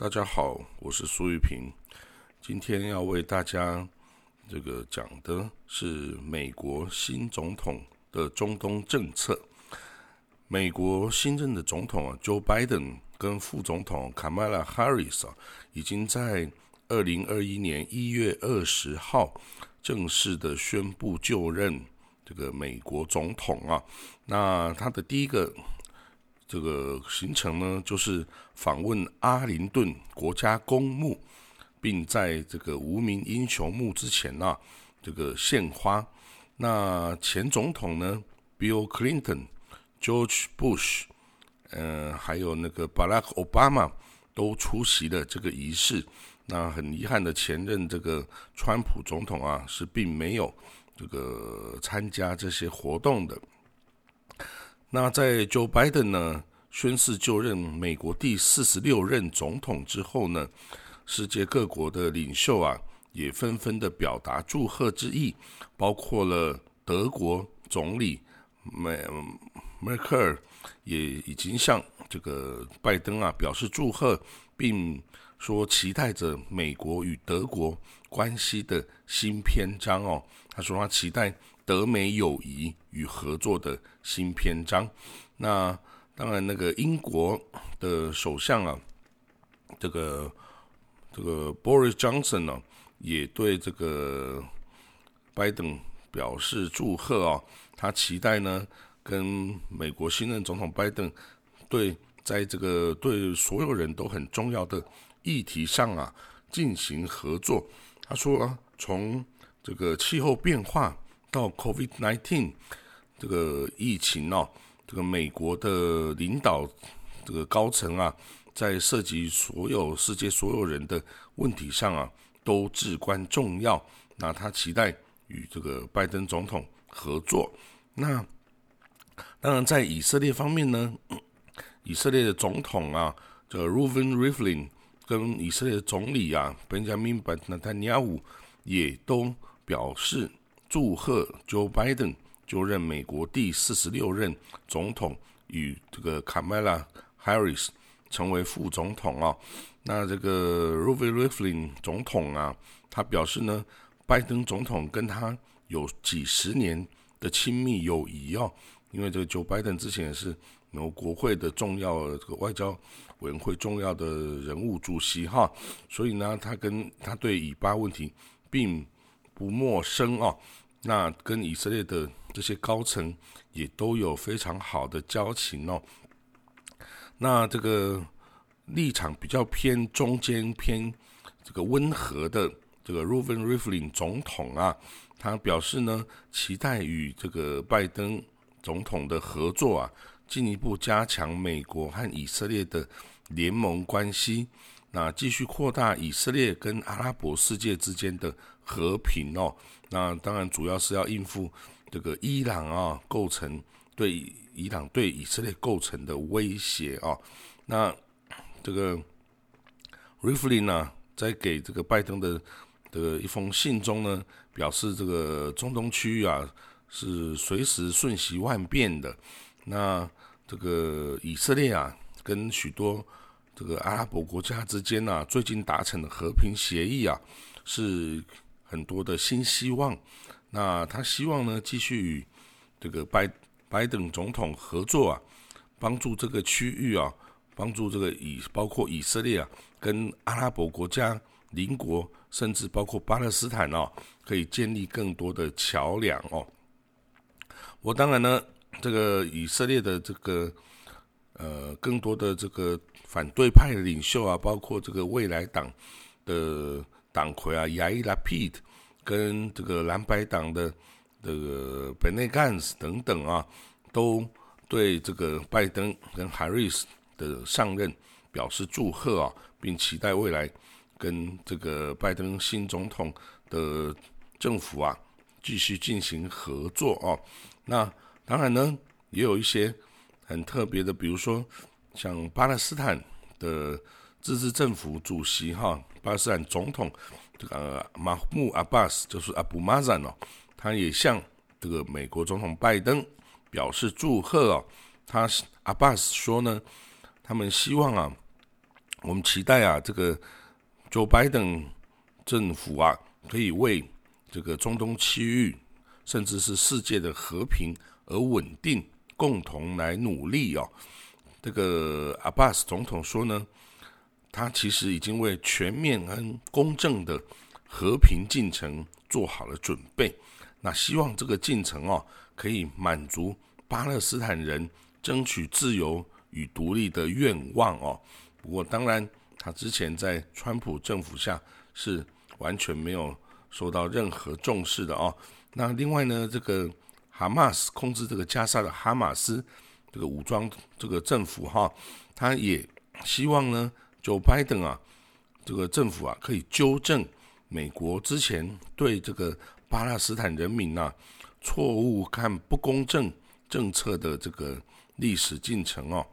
大家好，我是苏玉平。今天要为大家这个讲的是美国新总统的中东政策。美国新任的总统啊，Joe Biden 跟副总统 Kamala Harris 啊，已经在二零二一年一月二十号正式的宣布就任这个美国总统啊。那他的第一个。这个行程呢，就是访问阿灵顿国家公墓，并在这个无名英雄墓之前呢，这个献花。那前总统呢，Bill Clinton、George Bush，呃，还有那个 Barack Obama 都出席了这个仪式。那很遗憾的，前任这个川普总统啊，是并没有这个参加这些活动的。那在 Joe Biden 呢宣誓就任美国第四十六任总统之后呢，世界各国的领袖啊也纷纷的表达祝贺之意，包括了德国总理梅梅克尔也已经向这个拜登啊表示祝贺，并说期待着美国与德国关系的新篇章哦。他说他期待。德美友谊与合作的新篇章。那当然，那个英国的首相啊，这个这个 Boris Johnson 呢，也对这个拜登表示祝贺啊。他期待呢，跟美国新任总统拜登对在这个对所有人都很重要的议题上啊进行合作。他说啊，从这个气候变化。到 COVID-19 这个疫情哦，这个美国的领导这个高层啊，在涉及所有世界所有人的问题上啊，都至关重要。那他期待与这个拜登总统合作。那当然，在以色列方面呢，以色列的总统啊，这个 Reuven Rivlin 跟以色列的总理啊，Benjamin Netanyahu 也都表示。祝贺 Joe Biden 就任美国第四十六任总统，与这个 Kamala Harris 成为副总统啊。那这个 r o v e r Rivlin 总统啊，他表示呢，拜登总统跟他有几十年的亲密友谊哦。因为这个 Joe Biden 之前也是美国国会的重要这个外交委员会重要的人物主席哈，所以呢，他跟他对以巴问题并不陌生哦。那跟以色列的这些高层也都有非常好的交情哦。那这个立场比较偏中间、偏这个温和的这个 Reuven Rivlin 总统啊，他表示呢，期待与这个拜登总统的合作啊，进一步加强美国和以色列的联盟关系，那继续扩大以色列跟阿拉伯世界之间的和平哦。那当然主要是要应付这个伊朗啊，构成对伊朗对以色列构成的威胁啊。那这个 Rivlin 呢，在给这个拜登的的一封信中呢，表示这个中东区域啊是随时瞬息万变的。那这个以色列啊，跟许多这个阿拉伯国家之间啊，最近达成的和平协议啊，是。很多的新希望，那他希望呢继续与这个拜拜登总统合作啊，帮助这个区域啊，帮助这个以包括以色列啊，跟阿拉伯国家邻国，甚至包括巴勒斯坦哦，可以建立更多的桥梁哦。我当然呢，这个以色列的这个呃，更多的这个反对派的领袖啊，包括这个未来党的。党魁啊，亚伊拉皮特跟这个蓝白党的这个本内干斯等等啊，都对这个拜登跟海瑞斯的上任表示祝贺啊，并期待未来跟这个拜登新总统的政府啊继续进行合作啊。那当然呢，也有一些很特别的，比如说像巴勒斯坦的。自治政府主席哈，巴勒斯坦总统这个马穆阿巴斯就是阿布马赞哦，他也向这个美国总统拜登表示祝贺哦。他阿巴斯说呢，他们希望啊，我们期待啊，这个 Joe Biden 政府啊，可以为这个中东区域，甚至是世界的和平而稳定，共同来努力哦。这个阿巴斯总统说呢，他其实已经为全面跟公正的和平进程做好了准备。那希望这个进程哦，可以满足巴勒斯坦人争取自由与独立的愿望哦。不过，当然，他之前在川普政府下是完全没有受到任何重视的哦。那另外呢，这个哈马斯控制这个加沙的哈马斯这个武装这个政府哈，他也希望呢，就拜登啊，这个政府啊，可以纠正美国之前对这个巴勒斯坦人民呐错误看不公正政策的这个历史进程哦。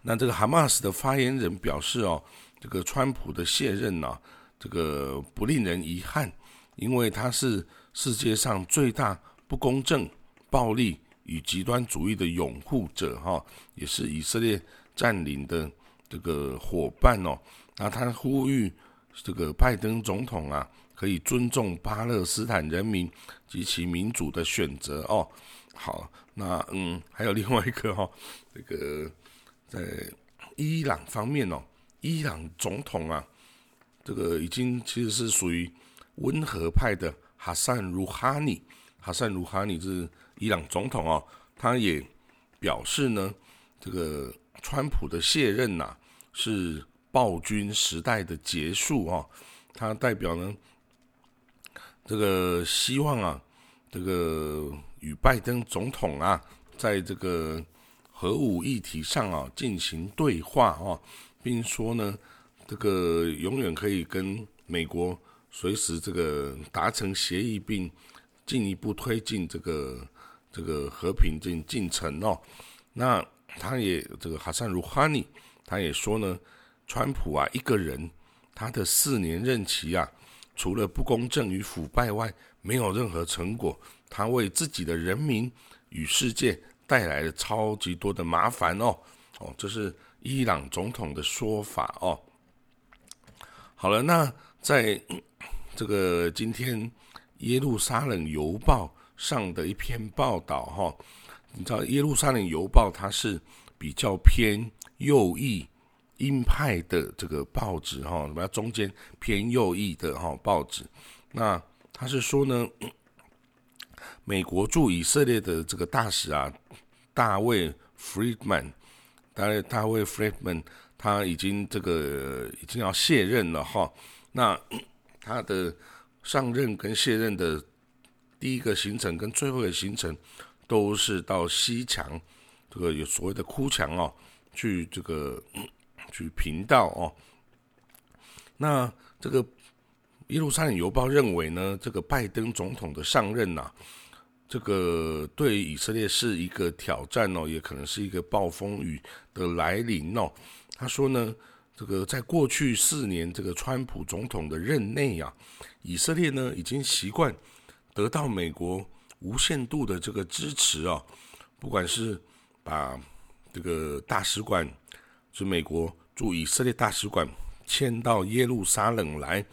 那这个哈马斯的发言人表示哦，这个川普的卸任呢，这个不令人遗憾，因为他是世界上最大不公正、暴力与极端主义的拥护者哈，也是以色列占领的这个伙伴哦。那他呼吁这个拜登总统啊，可以尊重巴勒斯坦人民及其民主的选择哦。好，那嗯，还有另外一个哈，这个。在伊朗方面哦，伊朗总统啊，这个已经其实是属于温和派的哈桑鲁哈尼。哈桑鲁哈尼是伊朗总统哦，他也表示呢，这个川普的卸任呐是暴君时代的结束哦。他代表呢，这个希望啊，这个与拜登总统啊，在这个。核武议题上啊进行对话啊，并说呢，这个永远可以跟美国随时这个达成协议，并进一步推进这个这个和平进进程哦。那他也这个哈桑鲁哈尼，他也说呢，川普啊一个人他的四年任期啊，除了不公正与腐败外，没有任何成果。他为自己的人民与世界。带来了超级多的麻烦哦，哦，这是伊朗总统的说法哦。好了，那在这个今天耶路撒冷邮报上的一篇报道哈，你知道耶路撒冷邮报它是比较偏右翼鹰派的这个报纸哈，什么中间偏右翼的哈报纸，那他是说呢。美国驻以色列的这个大使啊，大卫·弗里曼，大卫大卫·弗里曼，他已经这个已经要卸任了哈。那他的上任跟卸任的第一个行程跟最后的行程，都是到西墙，这个有所谓的哭墙哦，去这个去频道哦。那这个耶路撒冷邮报认为呢，这个拜登总统的上任呐。这个对以色列是一个挑战哦，也可能是一个暴风雨的来临哦。他说呢，这个在过去四年这个川普总统的任内啊，以色列呢已经习惯得到美国无限度的这个支持啊，不管是把这个大使馆，就美国驻以色列大使馆迁到耶路撒冷来，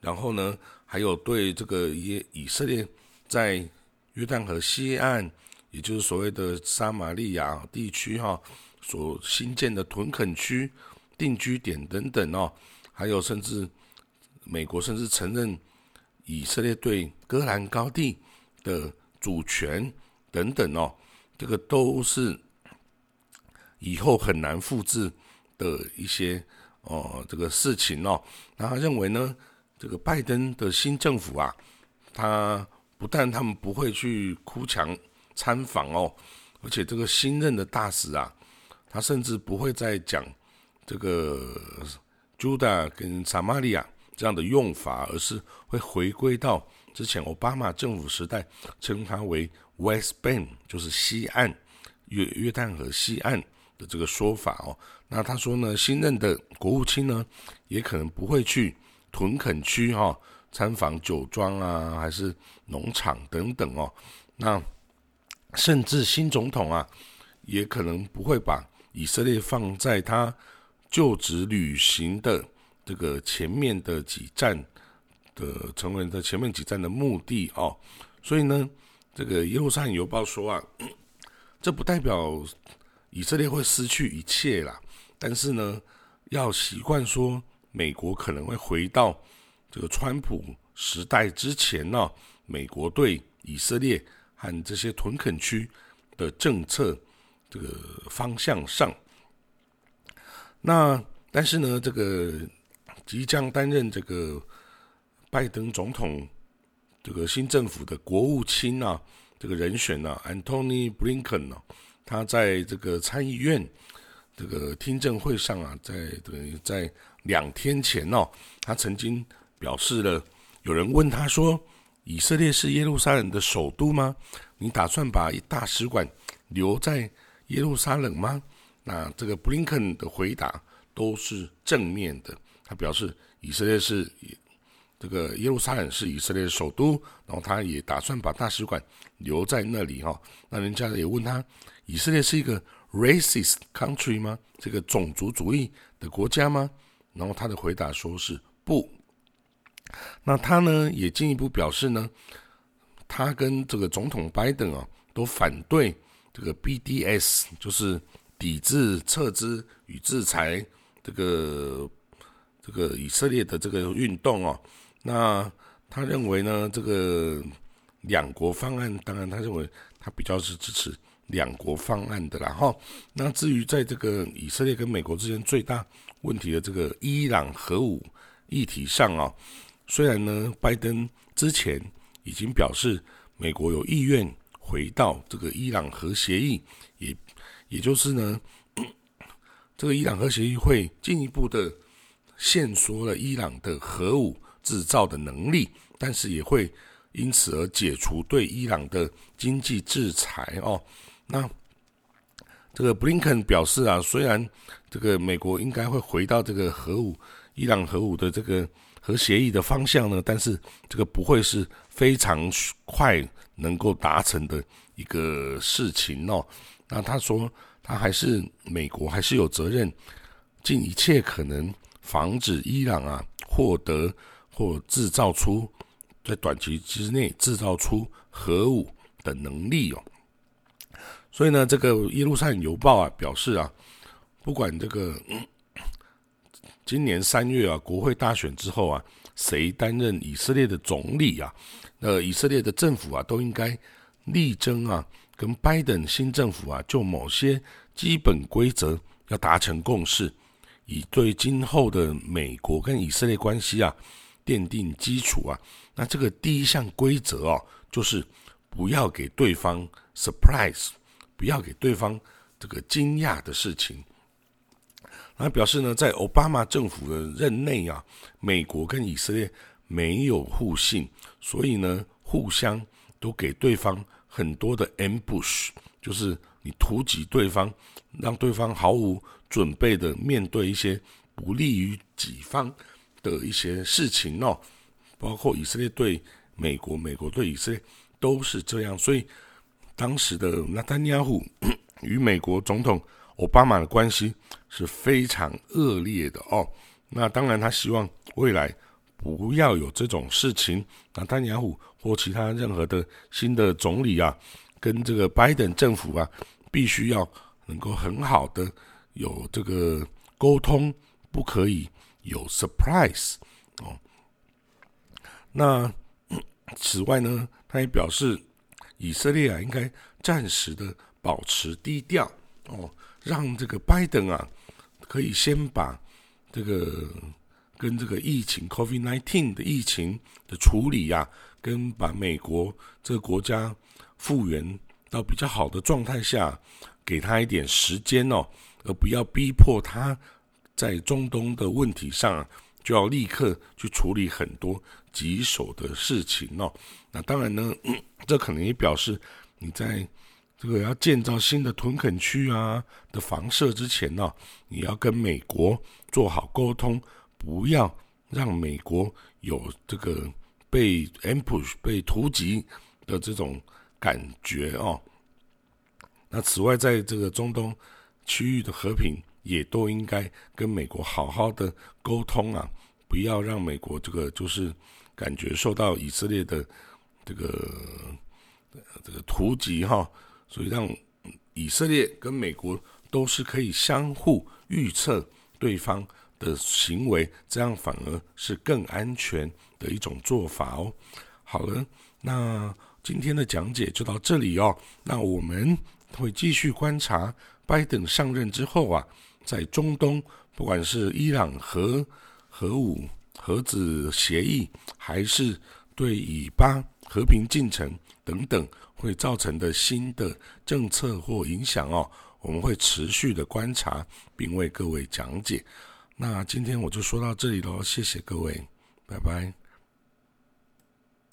然后呢，还有对这个耶以色列在约旦河西岸，也就是所谓的撒玛利亚地区哈，所新建的屯垦区、定居点等等哦，还有甚至美国甚至承认以色列对戈兰高地的主权等等哦，这个都是以后很难复制的一些哦这个事情哦。那他认为呢，这个拜登的新政府啊，他。不但他们不会去哭墙参访哦，而且这个新任的大使啊，他甚至不会再讲这个 Judah 跟撒玛利亚这样的用法，而是会回归到之前奥巴马政府时代称它为 West Bank，就是西岸约约旦河西岸的这个说法哦。那他说呢，新任的国务卿呢，也可能不会去屯垦区哈。参访酒庄啊，还是农场等等哦。那甚至新总统啊，也可能不会把以色列放在他就职旅行的这个前面的几站的成为的前面几站的目的哦。所以呢，这个耶路撒冷邮报说啊，这不代表以色列会失去一切啦，但是呢，要习惯说美国可能会回到这个川普时代之前呢，美国对以色列和这些屯垦区的政策。这个方向上，那但是呢，这个即将担任这个拜登总统这个新政府的国务卿啊，这个人选呢，Antony Blinken 呢，他在这个参议院这个听证会上啊，在等于在两天前哦，他曾经表示了，有人问他说，以色列是耶路撒冷的首都吗？你打算把大使馆留在？耶路撒冷吗？那这个布林肯的回答都是正面的。他表示以色列是这个耶路撒冷是以色列的首都，然后他也打算把大使馆留在那里哈。那人家也问他，以色列是一个 racist country 吗？这个种族主义的国家吗？然后他的回答说是不。那他呢也进一步表示呢，他跟这个总统拜登啊都反对。这个 BDS 就是抵制撤资与制裁这个这个以色列的这个运动哦，那他认为呢，这个两国方案，当然他认为他比较是支持两国方案的啦哈。那至于在这个以色列跟美国之间最大问题的这个伊朗核武议题上啊，虽然呢，拜登之前已经表示美国有意愿。回到这个伊朗核协议，也也就是呢，这个伊朗核协议会进一步的限缩了伊朗的核武制造的能力，但是也会因此而解除对伊朗的经济制裁哦。那这个布林肯表示啊，虽然这个美国应该会回到这个核武伊朗核武的这个核协议的方向呢，但是这个不会是非常快。能够达成的一个事情哦，那他说他还是美国还是有责任尽一切可能防止伊朗啊获得或制造出在短期之内制造出核武的能力哦。所以呢，这个耶路撒冷邮报啊表示啊，不管这个今年三月啊国会大选之后啊，谁担任以色列的总理啊？那，以色列的政府啊，都应该力争啊，跟拜登新政府啊，就某些基本规则要达成共识，以对今后的美国跟以色列关系啊奠定基础啊。那这个第一项规则哦，就是不要给对方 surprise，不要给对方这个惊讶的事情。那表示呢，在奥巴马政府的任内啊，美国跟以色列。没有互信，所以呢，互相都给对方很多的 ambush，就是你突击对方，让对方毫无准备的面对一些不利于己方的一些事情哦。包括以色列对美国，美国对以色列都是这样。所以当时的纳丹尼亚胡与美国总统奥巴马的关系是非常恶劣的哦。那当然，他希望未来。不要有这种事情，那丹尼尔虎或其他任何的新的总理啊，跟这个拜登政府啊，必须要能够很好的有这个沟通，不可以有 surprise 哦。那此外呢，他也表示，以色列啊，应该暂时的保持低调哦，让这个拜登啊，可以先把这个。跟这个疫情 （Covid nineteen） 的疫情的处理呀，跟把美国这个国家复原到比较好的状态下，给他一点时间哦，而不要逼迫他在中东的问题上就要立刻去处理很多棘手的事情哦。那当然呢，这可能也表示你在这个要建造新的屯垦区啊的房舍之前呢，你要跟美国做好沟通。不要让美国有这个被 ambush 被突击的这种感觉哦。那此外，在这个中东区域的和平也都应该跟美国好好的沟通啊，不要让美国这个就是感觉受到以色列的这个这个突击哈，所以让以色列跟美国都是可以相互预测对方的行为，这样反而是更安全的一种做法哦。好了，那。今天的讲解就到这里哦。那我们会继续观察拜登上任之后啊，在中东，不管是伊朗核核武核子协议，还是对以巴和平进程等等，会造成的新的政策或影响哦，我们会持续的观察，并为各位讲解。那今天我就说到这里喽，谢谢各位，拜拜。